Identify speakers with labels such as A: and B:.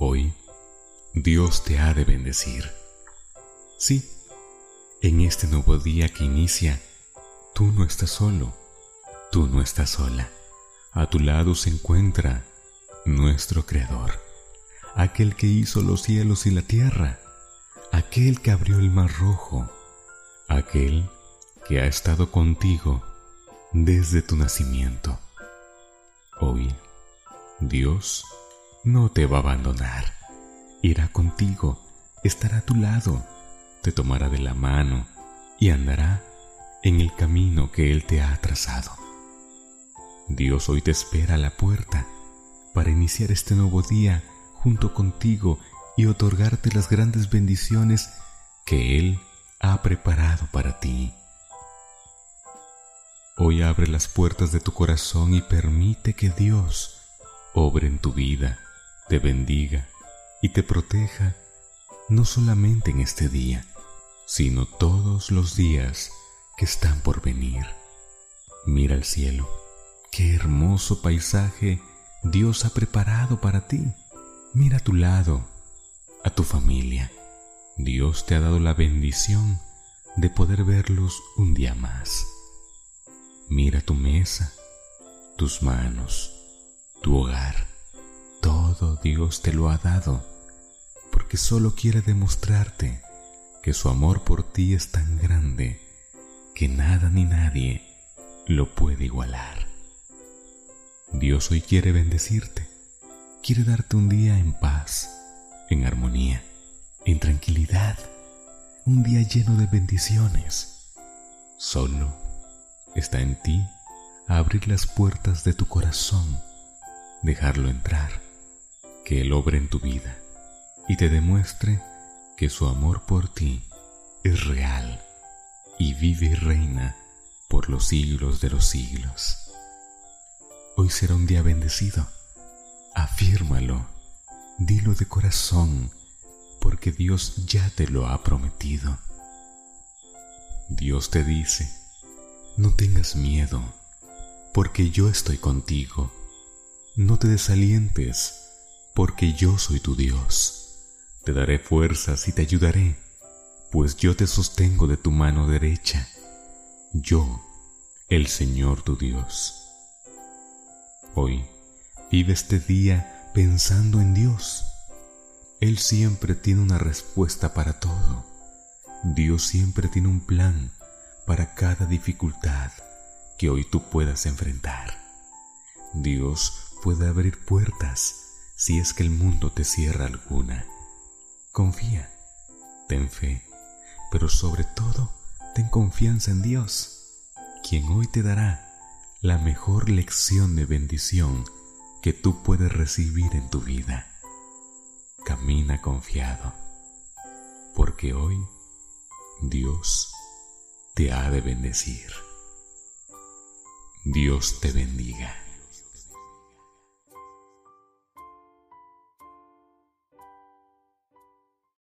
A: Hoy Dios te ha de bendecir. Sí, en este nuevo día que inicia, tú no estás solo, tú no estás sola. A tu lado se encuentra nuestro Creador, aquel que hizo los cielos y la tierra, aquel que abrió el mar rojo, aquel que ha estado contigo desde tu nacimiento. Hoy, Dios no te va a abandonar, irá contigo, estará a tu lado, te tomará de la mano y andará en el camino que Él te ha trazado. Dios hoy te espera a la puerta para iniciar este nuevo día junto contigo y otorgarte las grandes bendiciones que Él ha preparado para ti. Hoy abre las puertas de tu corazón y permite que Dios obre en tu vida, te bendiga y te proteja no solamente en este día, sino todos los días que están por venir. Mira el cielo, qué hermoso paisaje Dios ha preparado para ti. Mira a tu lado, a tu familia. Dios te ha dado la bendición de poder verlos un día más. Mira tu mesa, tus manos, tu hogar. Todo Dios te lo ha dado porque solo quiere demostrarte que su amor por ti es tan grande que nada ni nadie lo puede igualar. Dios hoy quiere bendecirte, quiere darte un día en paz, en armonía, en tranquilidad, un día lleno de bendiciones. Solo está en ti abrir las puertas de tu corazón, dejarlo entrar, que Él obre en tu vida y te demuestre que su amor por ti es real y vive y reina por los siglos de los siglos. Hoy será un día bendecido. Afírmalo, dilo de corazón, porque Dios ya te lo ha prometido. Dios te dice, no tengas miedo, porque yo estoy contigo. No te desalientes, porque yo soy tu Dios. Te daré fuerzas y te ayudaré, pues yo te sostengo de tu mano derecha. Yo, el Señor tu Dios. Hoy vive este día pensando en Dios. Él siempre tiene una respuesta para todo. Dios siempre tiene un plan para cada dificultad que hoy tú puedas enfrentar. Dios puede abrir puertas si es que el mundo te cierra alguna. Confía, ten fe, pero sobre todo ten confianza en Dios, quien hoy te dará la mejor lección de bendición que tú puedes recibir en tu vida. Camina confiado, porque hoy Dios te ha de bendecir. Dios te bendiga.